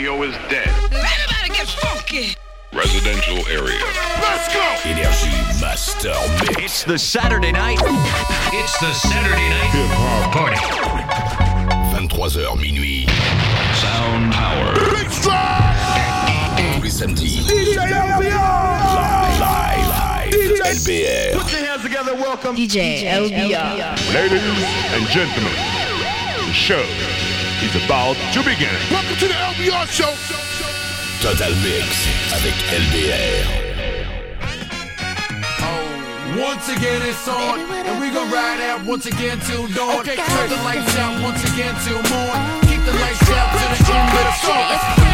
radio is dead. Everybody get funky. Residential area. Let's go. Energy Master Mix. It's the Saturday night. It's the Saturday night hip hop party. 23h minuit. Sound Power. Big Tous les samedis. DJ Live. Live. DJ LBR. Put your hands together. Welcome. DJ LBR. Ladies and gentlemen, the show is about to begin. Welcome to the LBR Show. Total Mix avec LBR. Oh, once again it's on, and we gon' ride out once again till dawn. Okay, turn the lights out once again till morn. Keep the lights out till the end of the song.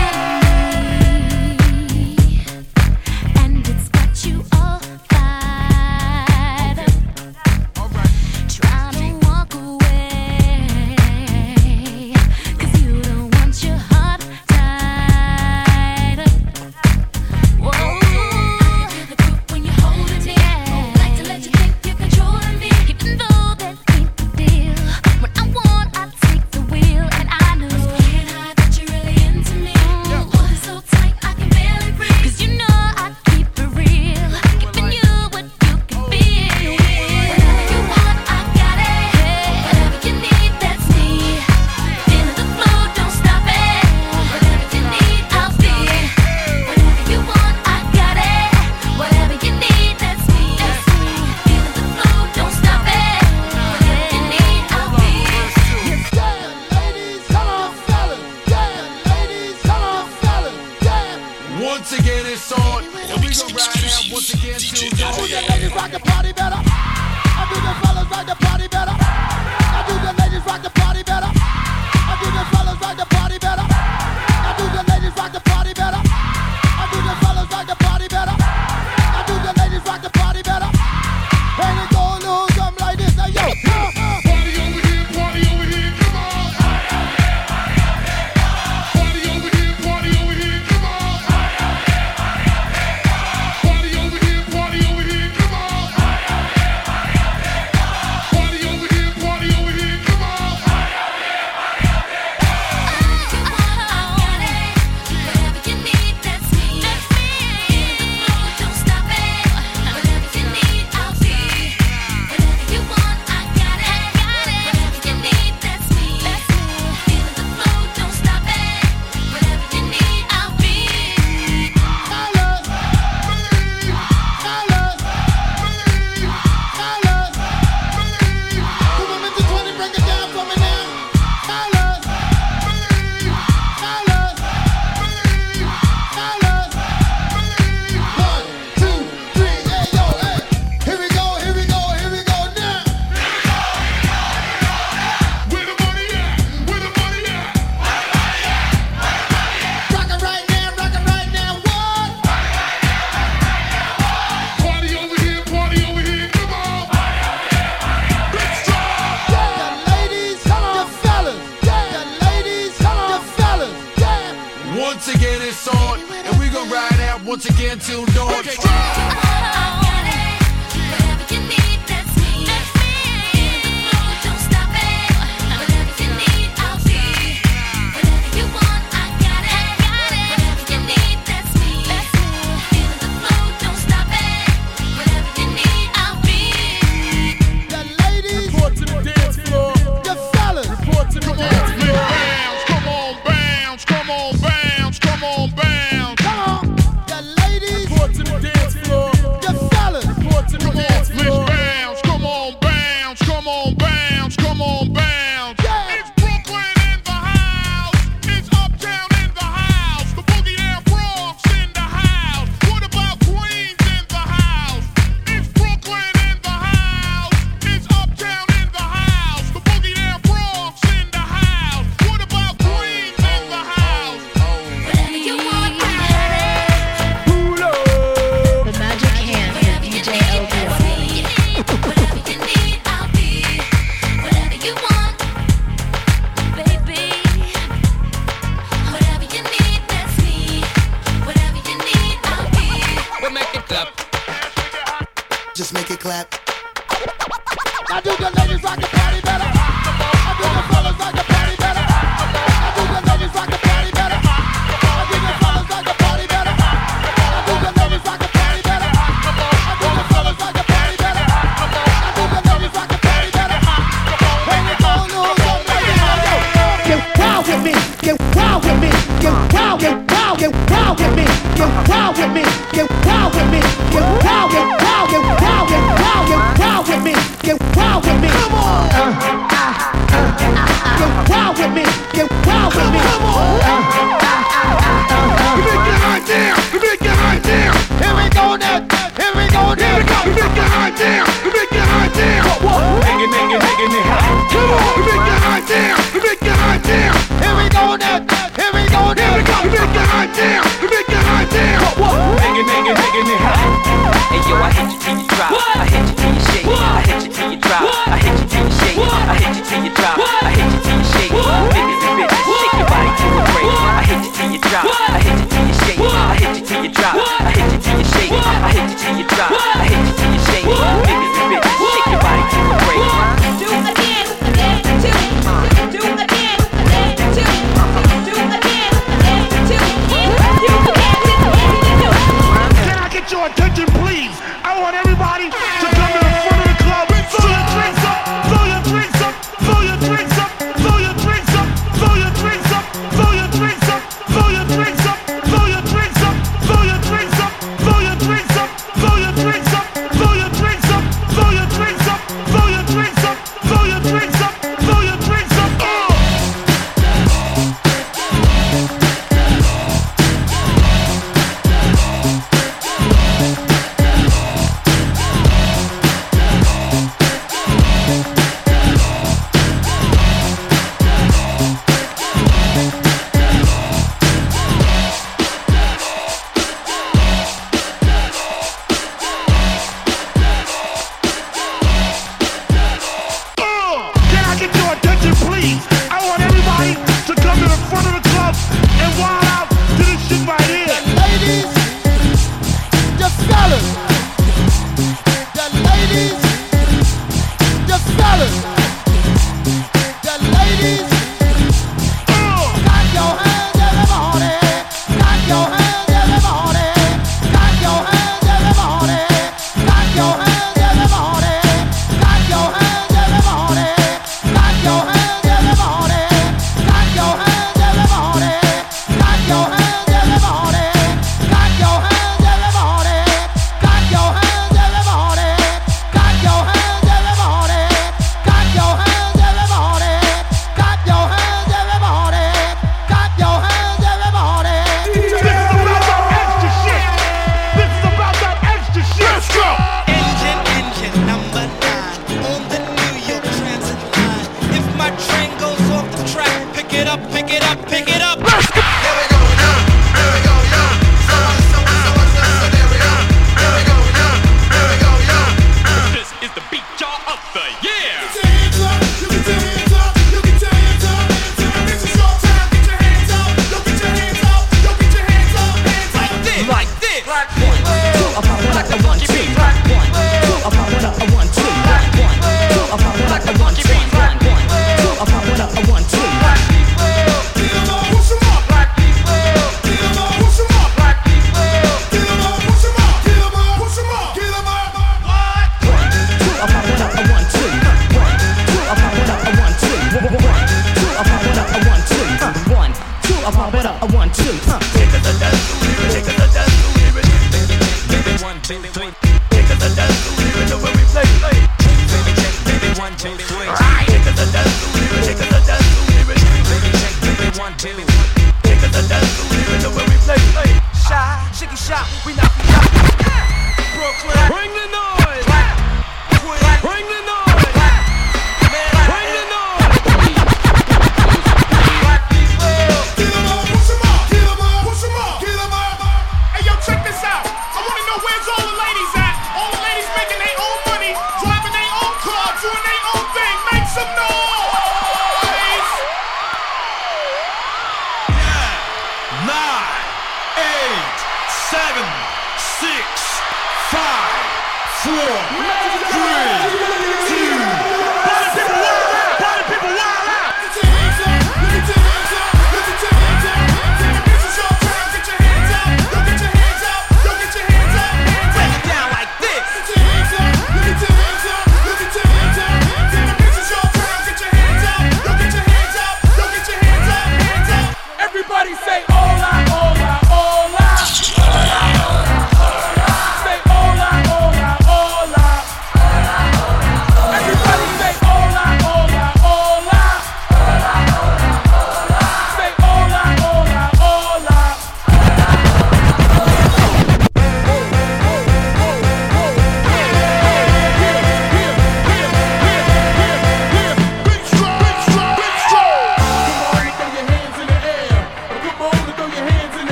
I do the ladies rock a party better. I do the fellas party better. I do the ladies party better. I do the fellas party better. I do the ladies party better. I do the fellas party better. I do the ladies party better. Get wild with me. Get wild with me. Get wild. Get wild. Get wild with me. Get wild with me. Get wild with me. Get wild. Get wild. Get wild me, get wild with me. Come on. Uh, uh, uh get wild with me, get wild with me. Come on. Uh, Let Here we go. Here we go. Here we go. Come on. Here we go. Here we go. Here we go. Hey yo, I hit you till you drop. What? I hit you till you. shit crowd. Pick it up,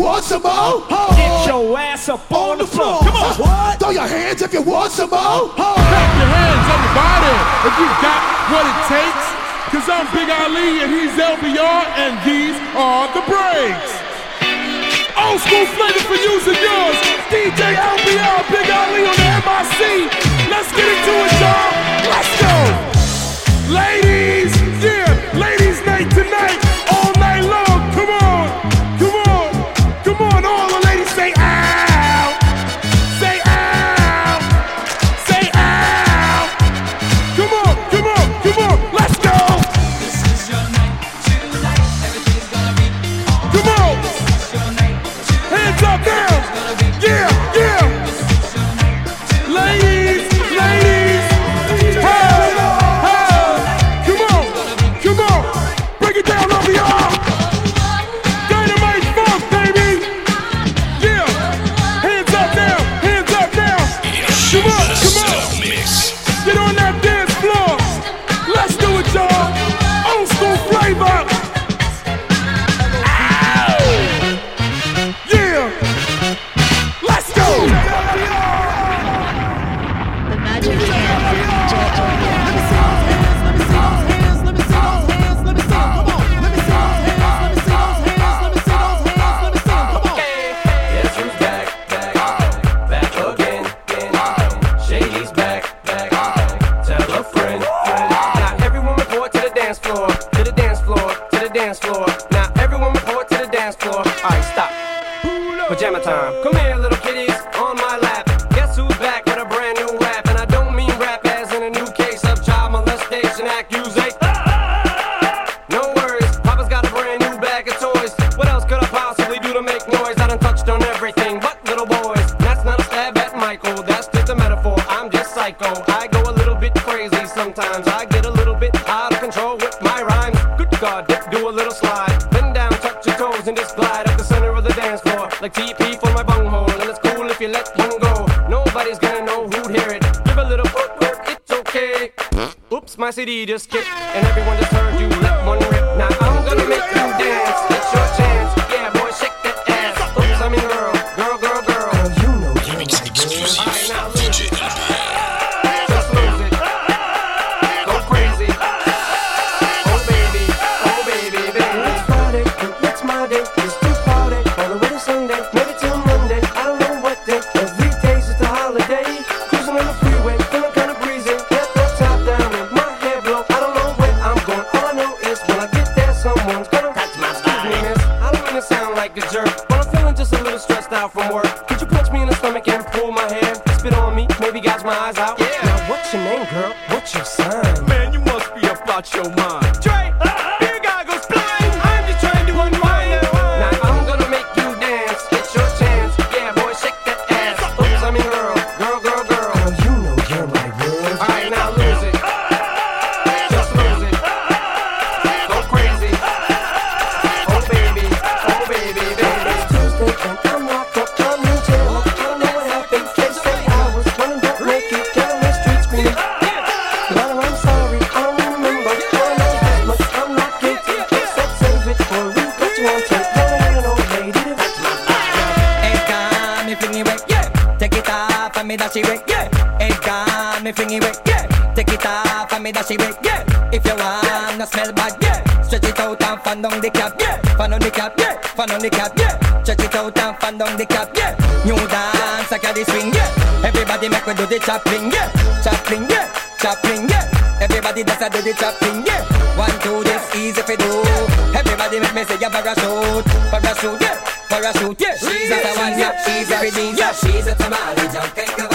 want some more. Oh. Get your ass up on, on the floor. floor. Come on. What? Throw your hands if you want some more. Oh. Clap your hands, everybody, if you got what it takes. Cause I'm Big Ali and he's LBR and these are the breaks. Old school flavor for you and yours. DJ LBR, Big Ali on the MIC. Let's get into it, y'all. Let's go. Ladies, yeah, ladies night tonight. my eyes out. Yeah. Now what's your name, girl? What's your sign? Man, you must be about your mind. Dre. fan on the cap, yeah. Fan on the cap, yeah. Fan on the cap, yeah. Check it out and fan on the cap, yeah. New dance, I got the swing, yeah. Everybody make me do the chopping, yeah. Chopping, yeah. Chopping, yeah. Everybody does a do the chopping, yeah. One, two, this easy for do. Everybody make me say, a parachute, parachute, yeah. Parachute, yeah. She's a one, yeah. She's a redeemer, yeah. She's a tamale, jump and go.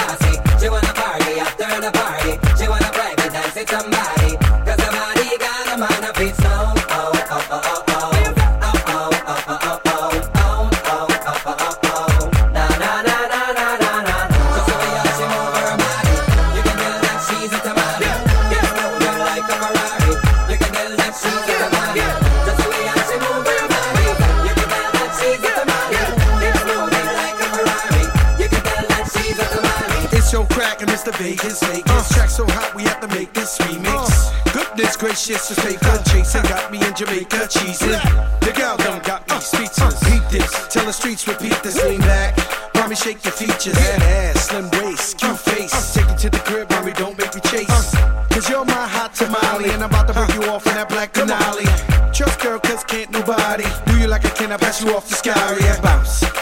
Mr. Vegas, Vegas. Uh. Track so hot, we have to make this remix. Uh. Goodness gracious, just take a chase. It got me in Jamaica cheesing. The gal done got me speechless. Uh. Beat this, tell the streets repeat this. Lean back, mommy shake your features. That ass, slim waist, cute face. Uh. Take it to the crib, mommy, don't make me chase. Cause you're my hot tamale, and I'm about to break you off in that black canali. Trust girl, cause can't nobody do you like I can. I pass you off the sky, and bounce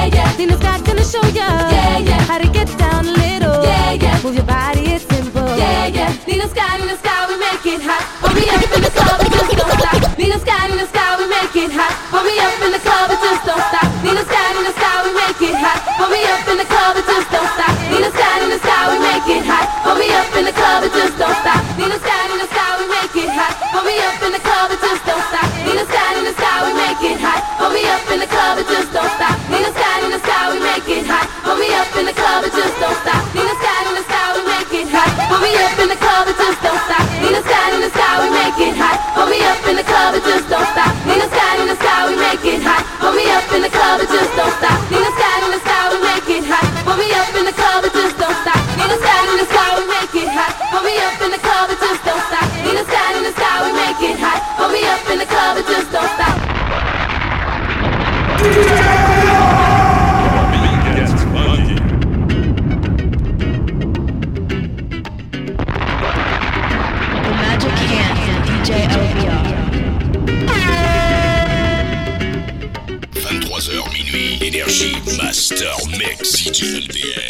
Yeah, yeah. Nina Sky's gonna show ya. Yeah, yeah. How to get down a little. Yeah, yeah. Move your body, it's simple. Yeah, yeah. Nina Sky, Nina Sky, we make it hot. Put me up in the club, it just don't stop. Nina Sky, Nina Sky, we make it hot. Put me up in the club, it just don't stop. Nina Sky, Nina Sky, we make it hot. Put me up in the club, it just don't stop. Nina Sky, Nina Sky, we make it hot. Put me up in the club, it just don't stop. Nina Sky, Nina Sky, we make it hot. Put me up in the club, it just don't stop. Nina Sky, Nina Sky, we make it hot. Hold me up in the club, it just don't stop. 23h minuit, énergie Master Mix DJ LDR.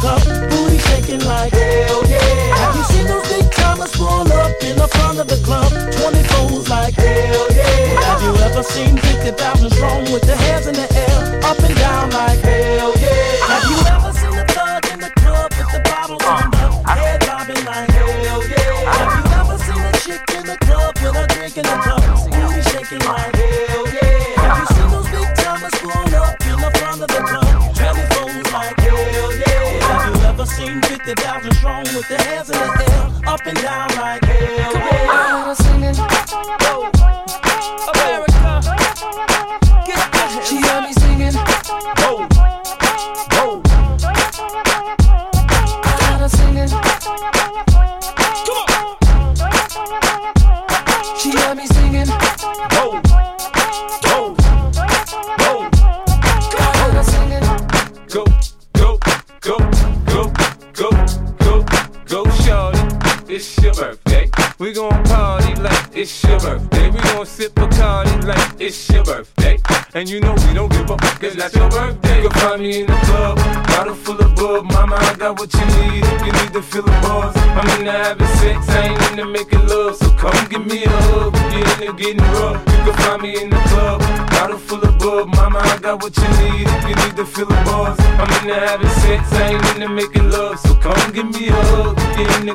cup, booty shaking like hell oh, yeah. Have you seen those big timers roll up in the front of the club? Twenty fours like hell oh, yeah. Have you ever seen 50,000 strong with their hands in the air?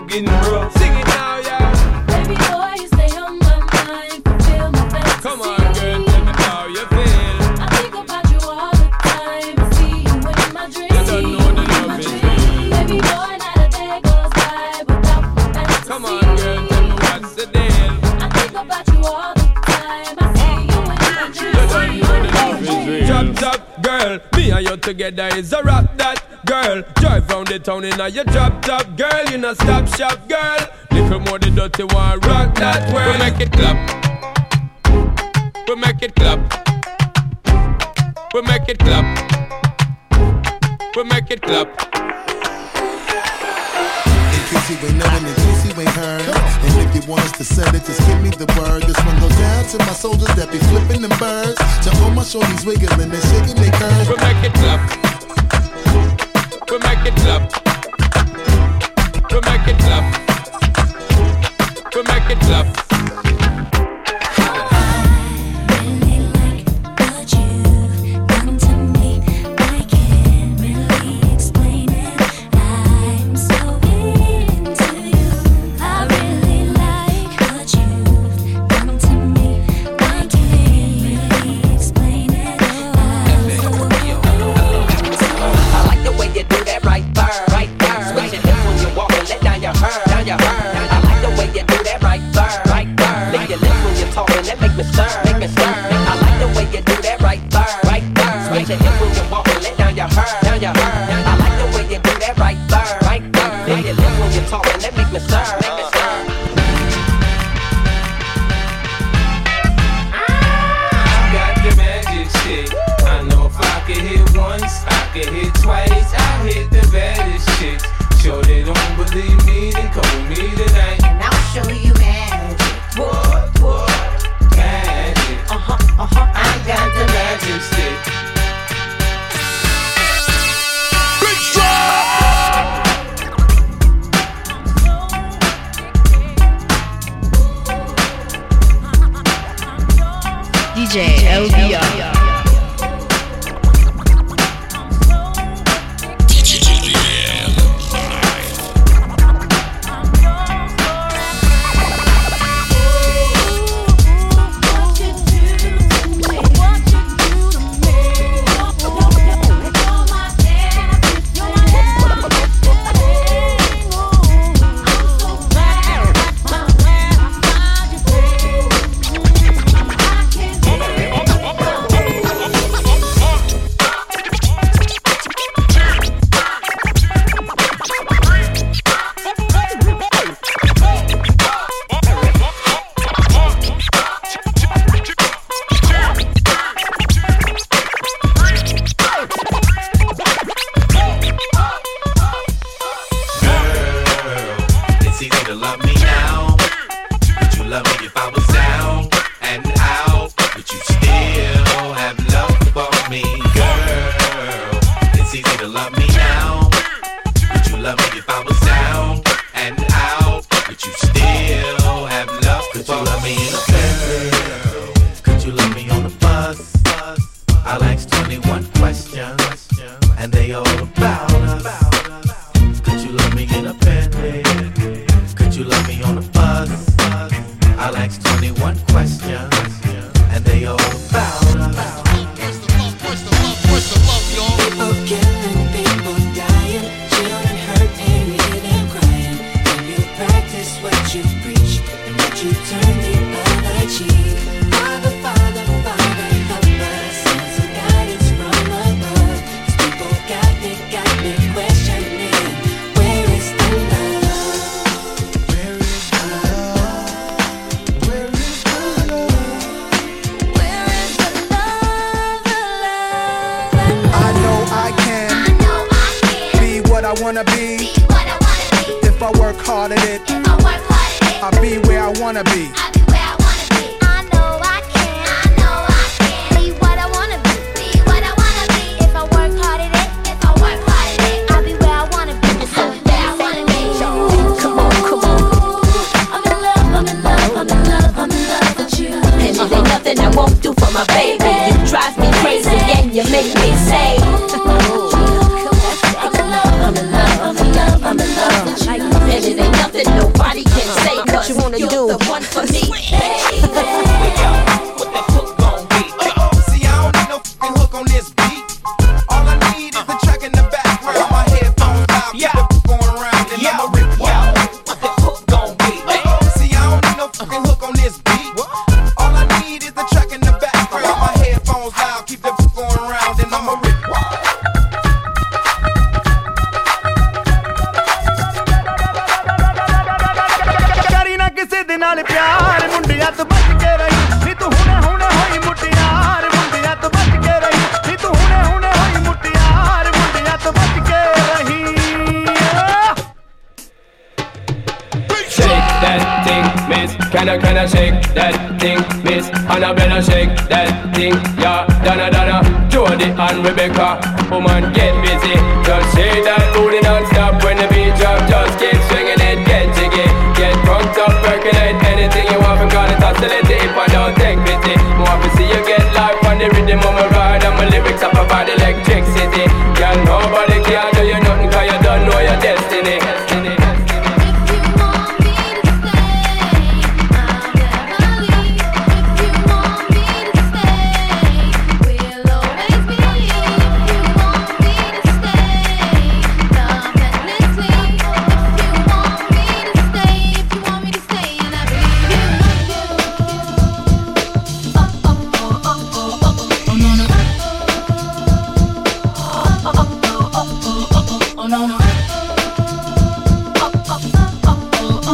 Getting real. Sing it now, y'all. Baby boy, you stay on my mind. Fulfill my fantasy. Come on, girl, tell me how you. I think about you all the time. I see you in my dreams. Is. Baby boy, not a day goes by without. Come on, girl, what's the deal. I think about you all the time. I see you in my dreams. Girl, me and you together is town in a your drop top girl, You not stop shop girl. Little more the dirty want rock that world. We make it clap. We make it clap. We make it clap. We make it clap. Juicy way knowing and juicy way heard. And if you want us to send it, just give me the word. This one goes down to my soldiers that be flipping them birds. To all my shorties wiggling and shaking their curves. We make it clap. We make it clap. We make it clap. We make it clap. and make me. Make me stir. Ah. once, I could hit twice, I hit the baddest. Sure they don't believe me, then call me tonight. And I'll show you magic. Magic. Uh-huh, uh-huh. I got the magic stick. LBR. love me now? Would you love me if I was?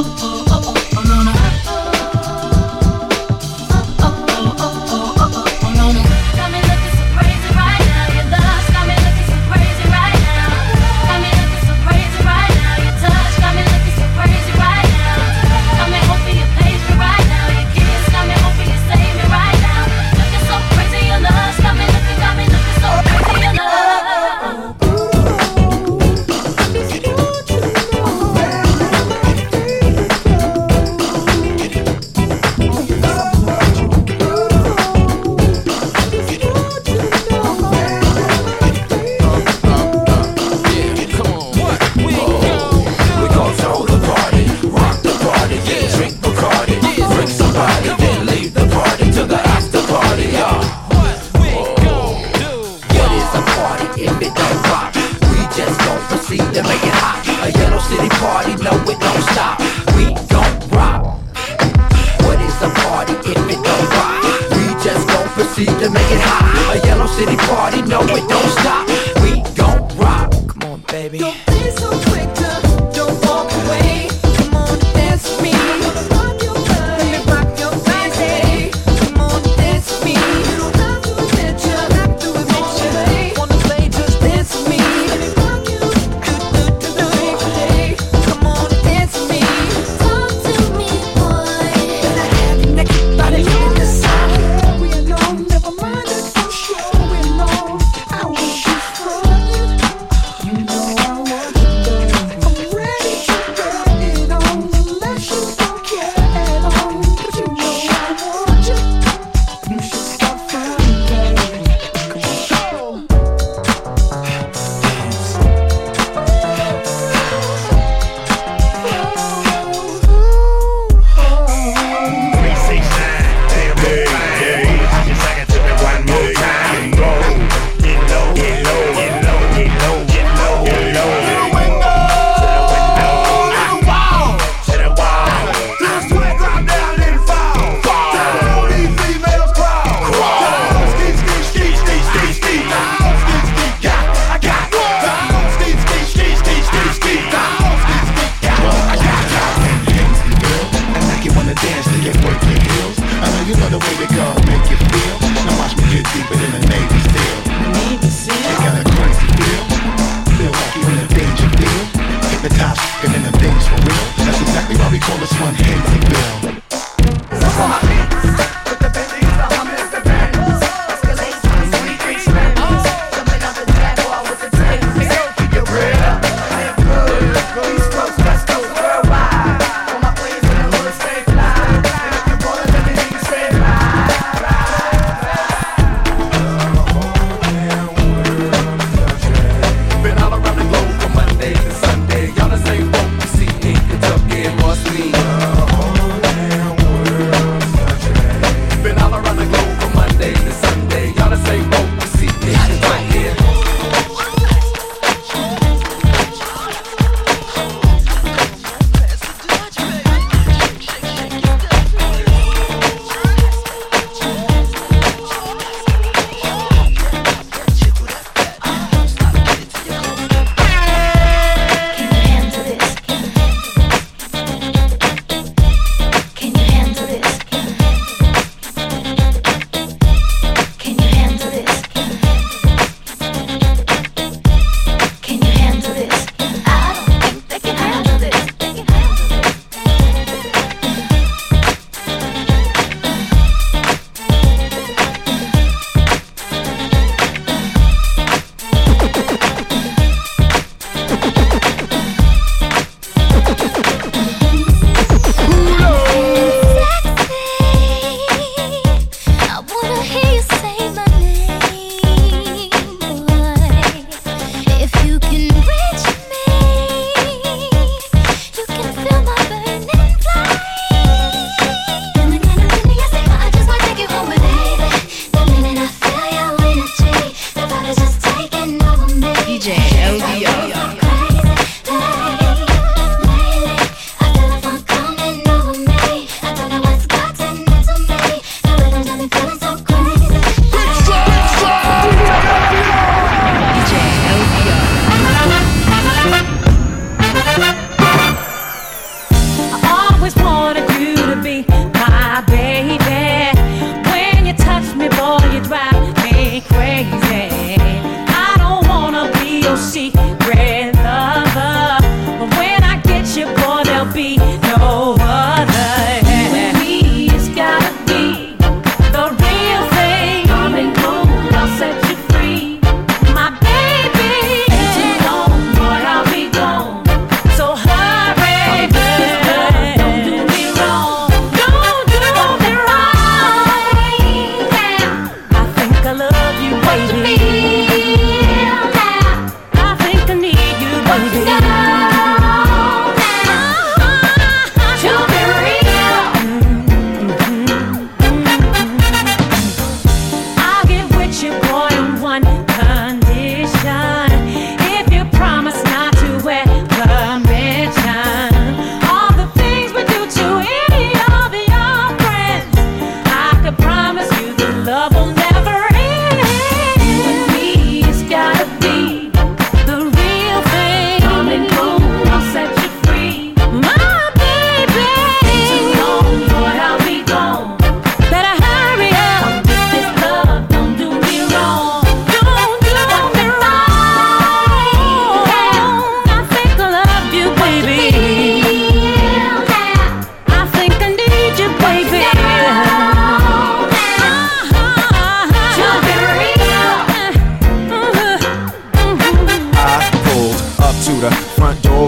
oh, oh.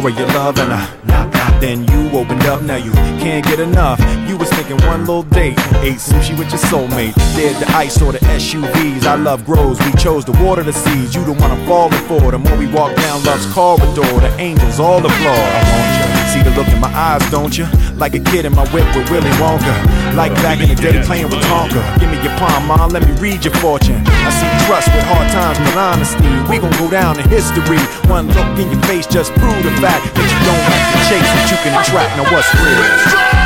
Of your love and I. Then you opened up, now you can't get enough. You was thinking one little date, ate sushi with your soulmate. Did the ice or the SUVs. I love grows, we chose to water the seeds. You the one I'm falling for. The more we walk down love's corridor, the angels all applaud. I want you. See the look in my eyes, don't you? Like a kid in my whip with Willy Wonka. Like back in the day playing with Tonka. Give me your palm, mom, let me read your fortune. I see trust with hard times with honesty. We gon' go down in history. One look in your face just prove the fact that you don't have to chase, that you can attract. Now what's real?